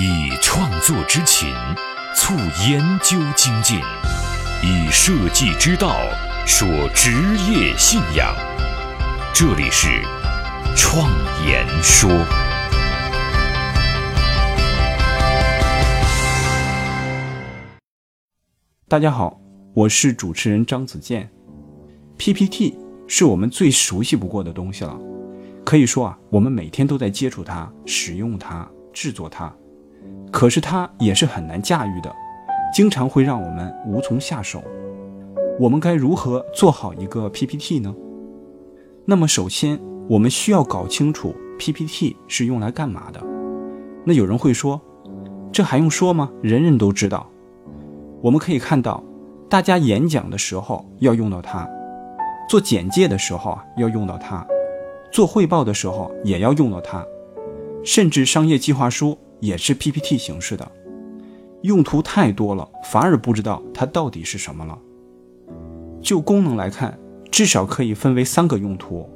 以创作之情促研究精进，以设计之道说职业信仰。这里是创言说。大家好，我是主持人张子健。PPT 是我们最熟悉不过的东西了，可以说啊，我们每天都在接触它、使用它、制作它。可是它也是很难驾驭的，经常会让我们无从下手。我们该如何做好一个 PPT 呢？那么首先，我们需要搞清楚 PPT 是用来干嘛的。那有人会说，这还用说吗？人人都知道。我们可以看到，大家演讲的时候要用到它，做简介的时候啊要用到它，做汇报的时候也要用到它，甚至商业计划书。也是 PPT 形式的，用途太多了，反而不知道它到底是什么了。就功能来看，至少可以分为三个用途。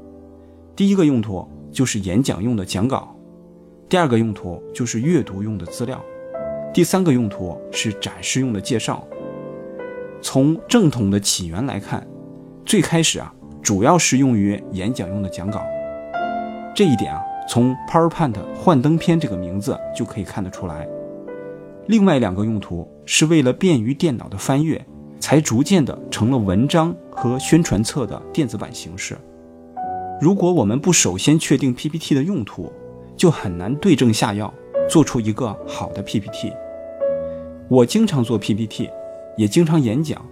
第一个用途就是演讲用的讲稿，第二个用途就是阅读用的资料，第三个用途是展示用的介绍。从正统的起源来看，最开始啊，主要是用于演讲用的讲稿。这一点啊。从 PowerPoint 幻灯片这个名字就可以看得出来。另外两个用途是为了便于电脑的翻阅，才逐渐的成了文章和宣传册的电子版形式。如果我们不首先确定 PPT 的用途，就很难对症下药，做出一个好的 PPT。我经常做 PPT，也经常演讲。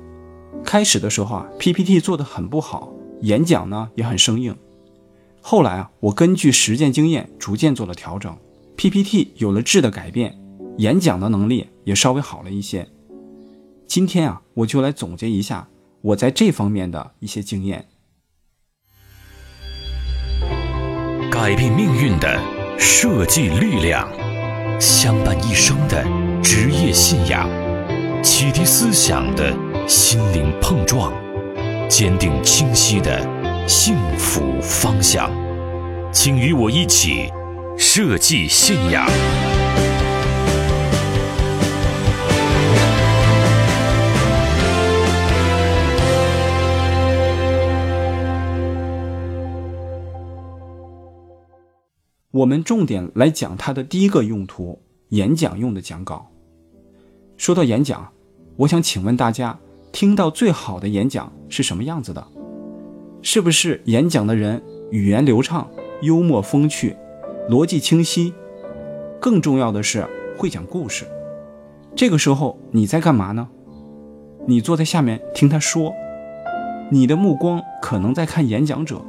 开始的时候啊，PPT 做的很不好，演讲呢也很生硬。后来啊，我根据实践经验逐渐做了调整，PPT 有了质的改变，演讲的能力也稍微好了一些。今天啊，我就来总结一下我在这方面的一些经验。改变命运的设计力量，相伴一生的职业信仰，启迪思想的心灵碰撞，坚定清晰的。幸福方向，请与我一起设计信仰。我们重点来讲它的第一个用途——演讲用的讲稿。说到演讲，我想请问大家，听到最好的演讲是什么样子的？是不是演讲的人语言流畅、幽默风趣、逻辑清晰？更重要的是会讲故事。这个时候你在干嘛呢？你坐在下面听他说，你的目光可能在看演讲者，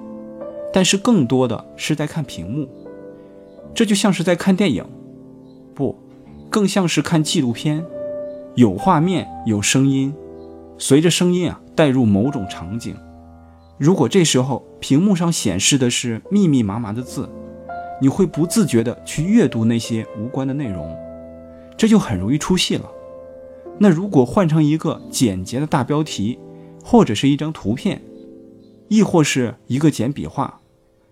但是更多的是在看屏幕。这就像是在看电影，不，更像是看纪录片，有画面有声音，随着声音啊带入某种场景。如果这时候屏幕上显示的是密密麻麻的字，你会不自觉地去阅读那些无关的内容，这就很容易出戏了。那如果换成一个简洁的大标题，或者是一张图片，亦或是一个简笔画，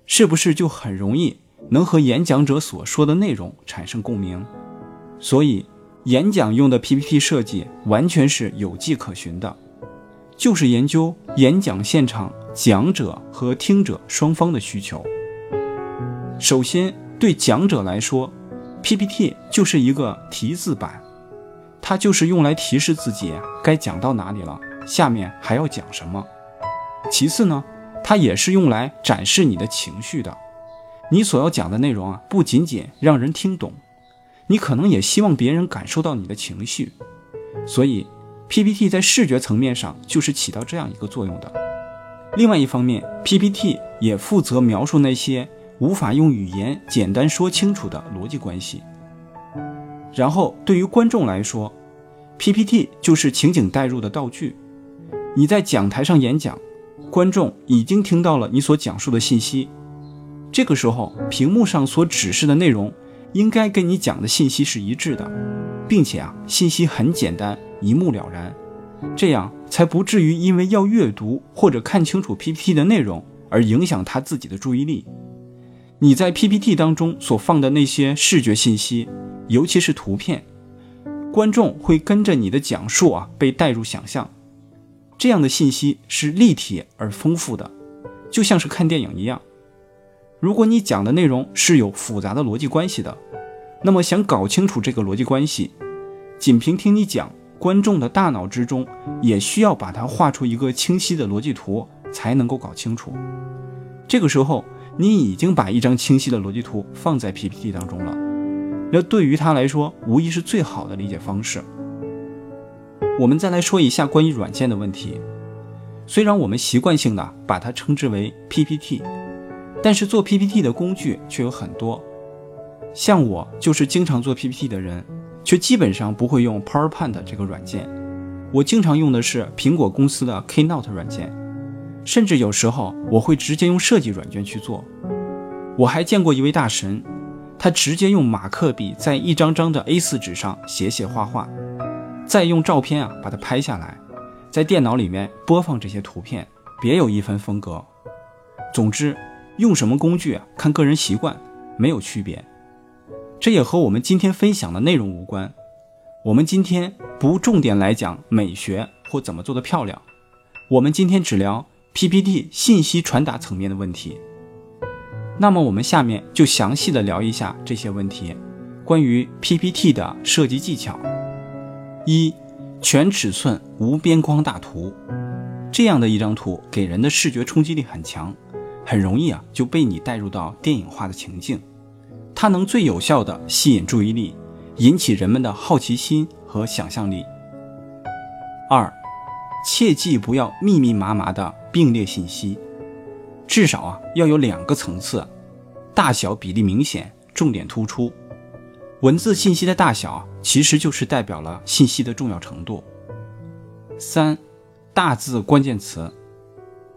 是不是就很容易能和演讲者所说的内容产生共鸣？所以，演讲用的 PPT 设计完全是有迹可循的。就是研究演讲现场讲者和听者双方的需求。首先，对讲者来说，PPT 就是一个提字板，它就是用来提示自己该讲到哪里了，下面还要讲什么。其次呢，它也是用来展示你的情绪的。你所要讲的内容啊，不仅仅让人听懂，你可能也希望别人感受到你的情绪，所以。PPT 在视觉层面上就是起到这样一个作用的。另外一方面，PPT 也负责描述那些无法用语言简单说清楚的逻辑关系。然后，对于观众来说，PPT 就是情景带入的道具。你在讲台上演讲，观众已经听到了你所讲述的信息。这个时候，屏幕上所指示的内容应该跟你讲的信息是一致的，并且啊，信息很简单。一目了然，这样才不至于因为要阅读或者看清楚 PPT 的内容而影响他自己的注意力。你在 PPT 当中所放的那些视觉信息，尤其是图片，观众会跟着你的讲述啊被带入想象。这样的信息是立体而丰富的，就像是看电影一样。如果你讲的内容是有复杂的逻辑关系的，那么想搞清楚这个逻辑关系，仅凭听你讲，观众的大脑之中也需要把它画出一个清晰的逻辑图，才能够搞清楚。这个时候，你已经把一张清晰的逻辑图放在 PPT 当中了。那对于他来说，无疑是最好的理解方式。我们再来说一下关于软件的问题。虽然我们习惯性的把它称之为 PPT，但是做 PPT 的工具却有很多。像我就是经常做 PPT 的人，却基本上不会用 PowerPoint 这个软件。我经常用的是苹果公司的 Keynote 软件，甚至有时候我会直接用设计软件去做。我还见过一位大神。他直接用马克笔在一张张的 A4 纸上写写画画，再用照片啊把它拍下来，在电脑里面播放这些图片，别有一番风格。总之，用什么工具啊，看个人习惯，没有区别。这也和我们今天分享的内容无关。我们今天不重点来讲美学或怎么做的漂亮，我们今天只聊 PPT 信息传达层面的问题。那么我们下面就详细的聊一下这些问题，关于 PPT 的设计技巧。一，全尺寸无边框大图，这样的一张图给人的视觉冲击力很强，很容易啊就被你带入到电影化的情境，它能最有效的吸引注意力，引起人们的好奇心和想象力。二，切记不要密密麻麻的并列信息。至少啊，要有两个层次，大小比例明显，重点突出。文字信息的大小其实就是代表了信息的重要程度。三，大字关键词，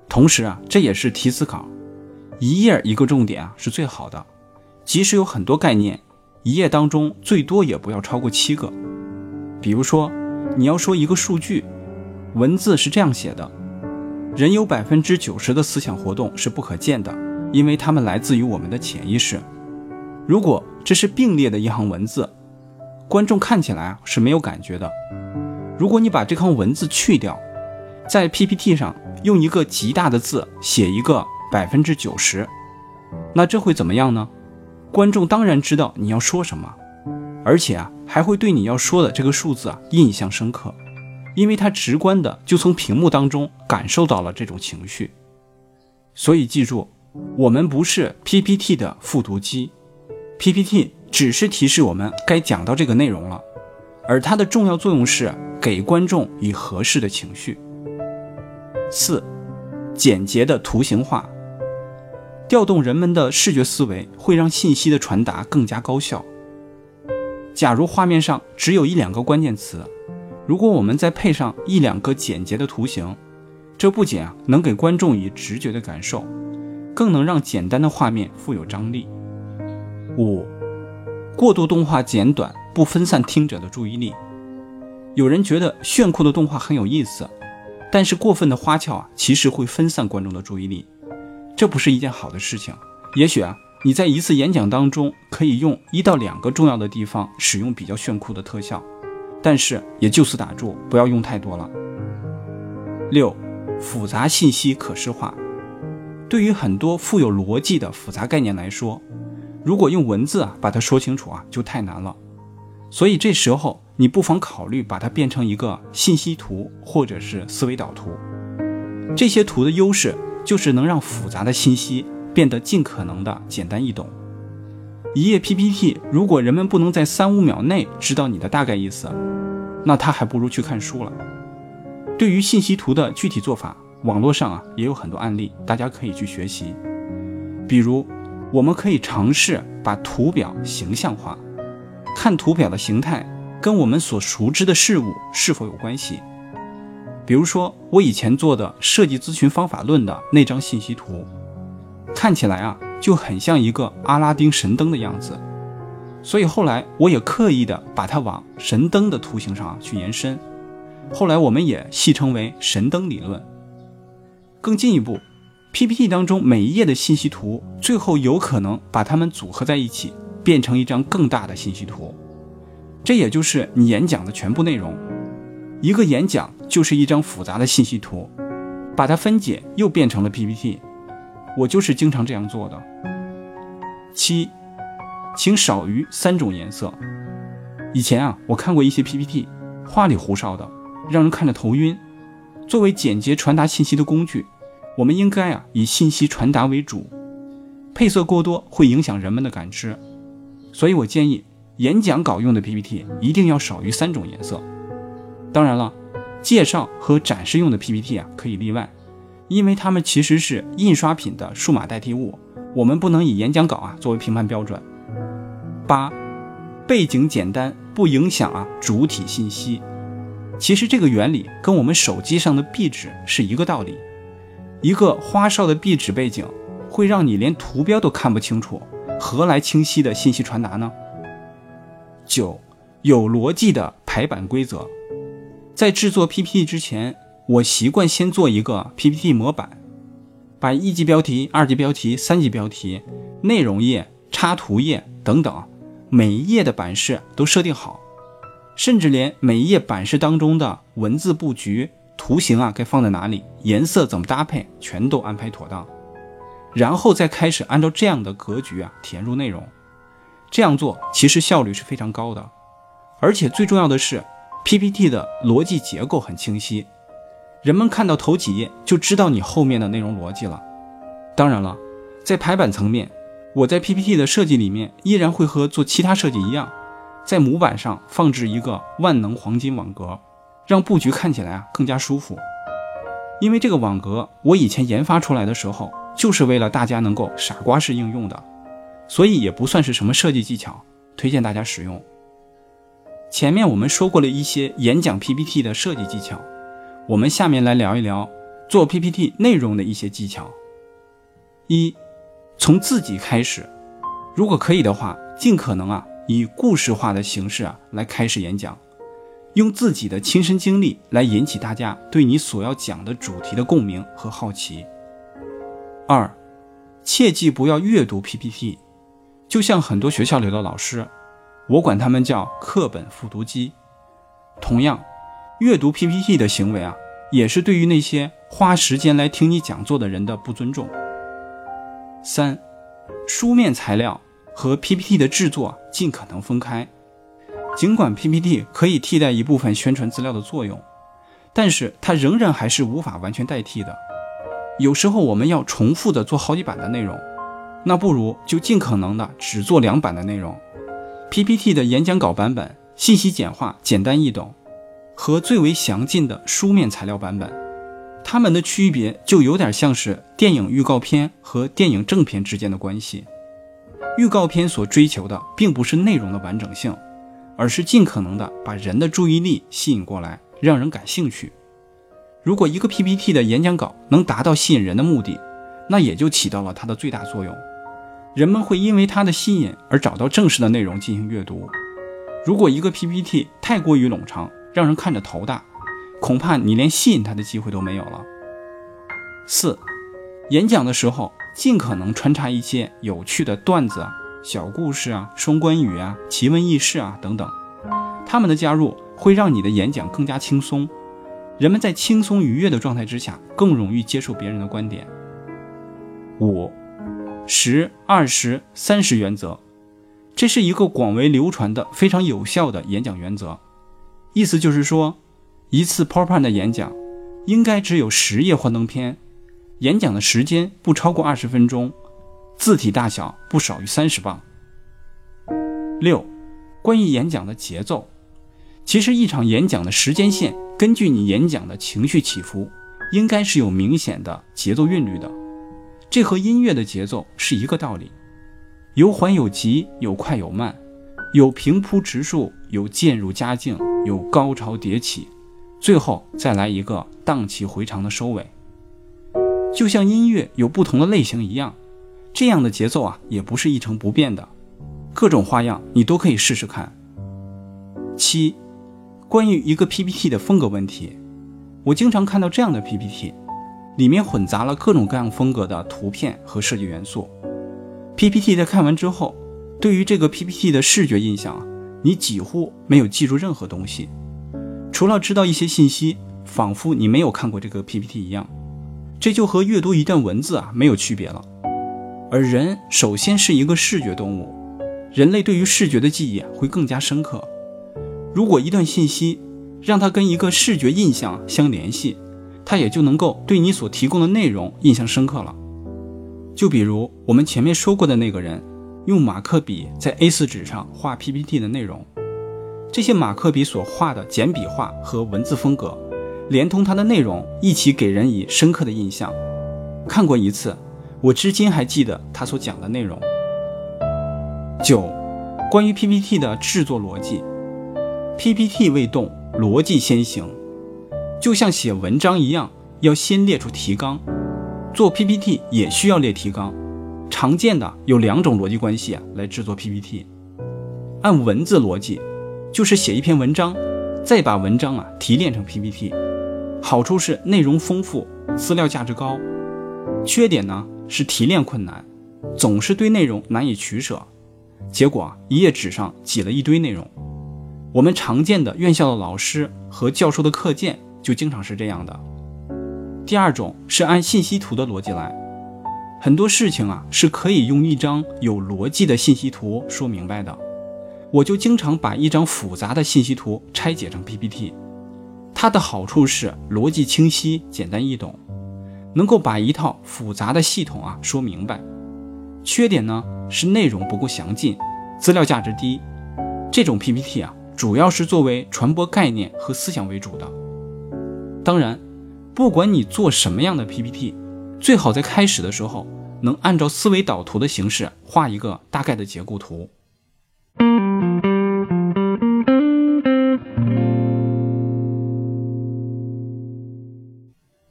同时啊，这也是提词稿，一页一个重点啊是最好的。即使有很多概念，一页当中最多也不要超过七个。比如说，你要说一个数据，文字是这样写的。人有百分之九十的思想活动是不可见的，因为它们来自于我们的潜意识。如果这是并列的一行文字，观众看起来是没有感觉的。如果你把这行文字去掉，在 PPT 上用一个极大的字写一个百分之九十，那这会怎么样呢？观众当然知道你要说什么，而且啊还会对你要说的这个数字啊印象深刻。因为他直观的就从屏幕当中感受到了这种情绪，所以记住，我们不是 PPT 的复读机，PPT 只是提示我们该讲到这个内容了，而它的重要作用是给观众以合适的情绪。四，简洁的图形化，调动人们的视觉思维，会让信息的传达更加高效。假如画面上只有一两个关键词。如果我们再配上一两个简洁的图形，这不仅啊能给观众以直觉的感受，更能让简单的画面富有张力。五，过度动画简短，不分散听者的注意力。有人觉得炫酷的动画很有意思，但是过分的花俏啊，其实会分散观众的注意力，这不是一件好的事情。也许啊，你在一次演讲当中可以用一到两个重要的地方使用比较炫酷的特效。但是也就此打住，不要用太多了。六，复杂信息可视化。对于很多富有逻辑的复杂概念来说，如果用文字啊把它说清楚啊，就太难了。所以这时候你不妨考虑把它变成一个信息图或者是思维导图。这些图的优势就是能让复杂的信息变得尽可能的简单易懂。一页 PPT，如果人们不能在三五秒内知道你的大概意思，那他还不如去看书了。对于信息图的具体做法，网络上啊也有很多案例，大家可以去学习。比如，我们可以尝试把图表形象化，看图表的形态跟我们所熟知的事物是否有关系。比如说，我以前做的设计咨询方法论的那张信息图，看起来啊就很像一个阿拉丁神灯的样子。所以后来我也刻意的把它往神灯的图形上去延伸，后来我们也戏称为神灯理论。更进一步，PPT 当中每一页的信息图，最后有可能把它们组合在一起，变成一张更大的信息图。这也就是你演讲的全部内容。一个演讲就是一张复杂的信息图，把它分解又变成了 PPT。我就是经常这样做的。七，请少于三种颜色。以前啊，我看过一些 PPT，花里胡哨的，让人看着头晕。作为简洁传达信息的工具，我们应该啊以信息传达为主。配色过多会影响人们的感知，所以我建议演讲稿用的 PPT 一定要少于三种颜色。当然了，介绍和展示用的 PPT 啊可以例外，因为它们其实是印刷品的数码代替物，我们不能以演讲稿啊作为评判标准。八，背景简单不影响啊主体信息。其实这个原理跟我们手机上的壁纸是一个道理，一个花哨的壁纸背景会让你连图标都看不清楚，何来清晰的信息传达呢？九，有逻辑的排版规则。在制作 PPT 之前，我习惯先做一个 PPT 模板，把一级标题、二级标题、三级标题、内容页、插图页等等每一页的版式都设定好，甚至连每一页版式当中的文字布局、图形啊该放在哪里、颜色怎么搭配，全都安排妥当，然后再开始按照这样的格局啊填入内容。这样做其实效率是非常高的，而且最重要的是。PPT 的逻辑结构很清晰，人们看到头几页就知道你后面的内容逻辑了。当然了，在排版层面，我在 PPT 的设计里面依然会和做其他设计一样，在模板上放置一个万能黄金网格，让布局看起来啊更加舒服。因为这个网格我以前研发出来的时候，就是为了大家能够傻瓜式应用的，所以也不算是什么设计技巧，推荐大家使用。前面我们说过了一些演讲 PPT 的设计技巧，我们下面来聊一聊做 PPT 内容的一些技巧。一，从自己开始，如果可以的话，尽可能啊以故事化的形式啊来开始演讲，用自己的亲身经历来引起大家对你所要讲的主题的共鸣和好奇。二，切记不要阅读 PPT，就像很多学校里的老师。我管他们叫课本复读机。同样，阅读 PPT 的行为啊，也是对于那些花时间来听你讲座的人的不尊重。三，书面材料和 PPT 的制作尽可能分开。尽管 PPT 可以替代一部分宣传资料的作用，但是它仍然还是无法完全代替的。有时候我们要重复的做好几版的内容，那不如就尽可能的只做两版的内容。PPT 的演讲稿版本信息简化、简单易懂，和最为详尽的书面材料版本，它们的区别就有点像是电影预告片和电影正片之间的关系。预告片所追求的并不是内容的完整性，而是尽可能的把人的注意力吸引过来，让人感兴趣。如果一个 PPT 的演讲稿能达到吸引人的目的，那也就起到了它的最大作用。人们会因为它的吸引而找到正式的内容进行阅读。如果一个 PPT 太过于冗长，让人看着头大，恐怕你连吸引他的机会都没有了。四，演讲的时候尽可能穿插一些有趣的段子啊、小故事啊、双关语啊、奇闻异事啊等等，他们的加入会让你的演讲更加轻松。人们在轻松愉悦的状态之下，更容易接受别人的观点。五。十、二十、三十原则，这是一个广为流传的、非常有效的演讲原则。意思就是说，一次 PowerPoint 的演讲应该只有十页幻灯片，演讲的时间不超过二十分钟，字体大小不少于三十磅。六、关于演讲的节奏，其实一场演讲的时间线，根据你演讲的情绪起伏，应该是有明显的节奏韵律的。这和音乐的节奏是一个道理，有缓有急，有快有慢，有平铺直述，有渐入佳境，有高潮迭起，最后再来一个荡气回肠的收尾。就像音乐有不同的类型一样，这样的节奏啊也不是一成不变的，各种花样你都可以试试看。七，关于一个 PPT 的风格问题，我经常看到这样的 PPT。里面混杂了各种各样风格的图片和设计元素。PPT 在看完之后，对于这个 PPT 的视觉印象，你几乎没有记住任何东西，除了知道一些信息，仿佛你没有看过这个 PPT 一样。这就和阅读一段文字啊没有区别了。而人首先是一个视觉动物，人类对于视觉的记忆会更加深刻。如果一段信息让它跟一个视觉印象相联系，他也就能够对你所提供的内容印象深刻了。就比如我们前面说过的那个人，用马克笔在 A4 纸上画 PPT 的内容，这些马克笔所画的简笔画和文字风格。连同它的内容一起给人以深刻的印象。看过一次，我至今还记得他所讲的内容。九，关于 PPT 的制作逻辑，PPT 未动，逻辑先行，就像写文章一样，要先列出提纲。做 PPT 也需要列提纲，常见的有两种逻辑关系啊，来制作 PPT。按文字逻辑，就是写一篇文章，再把文章啊提炼成 PPT。好处是内容丰富，资料价值高；缺点呢是提炼困难，总是对内容难以取舍，结果啊一页纸上挤了一堆内容。我们常见的院校的老师和教授的课件就经常是这样的。第二种是按信息图的逻辑来，很多事情啊是可以用一张有逻辑的信息图说明白的。我就经常把一张复杂的信息图拆解成 PPT。它的好处是逻辑清晰、简单易懂，能够把一套复杂的系统啊说明白。缺点呢是内容不够详尽，资料价值低。这种 PPT 啊，主要是作为传播概念和思想为主的。当然，不管你做什么样的 PPT，最好在开始的时候能按照思维导图的形式画一个大概的结构图。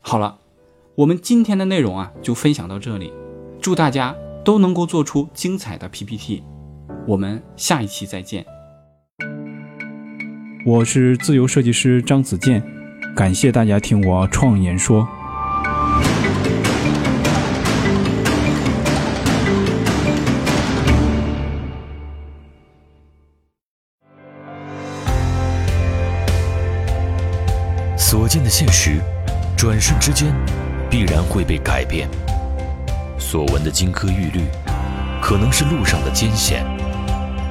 好了，我们今天的内容啊就分享到这里，祝大家都能够做出精彩的 PPT，我们下一期再见。我是自由设计师张子健，感谢大家听我创言说。所见的现实。转瞬之间，必然会被改变。所闻的金科玉律，可能是路上的艰险；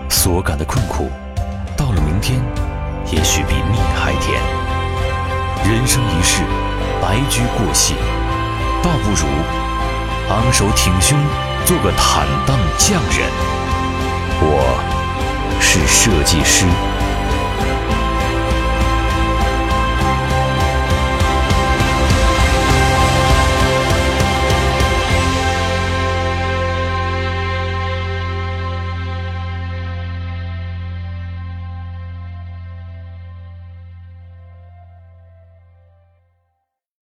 所感的困苦，到了明天，也许比蜜还甜。人生一世，白驹过隙，倒不如昂首挺胸，做个坦荡匠人。我是设计师。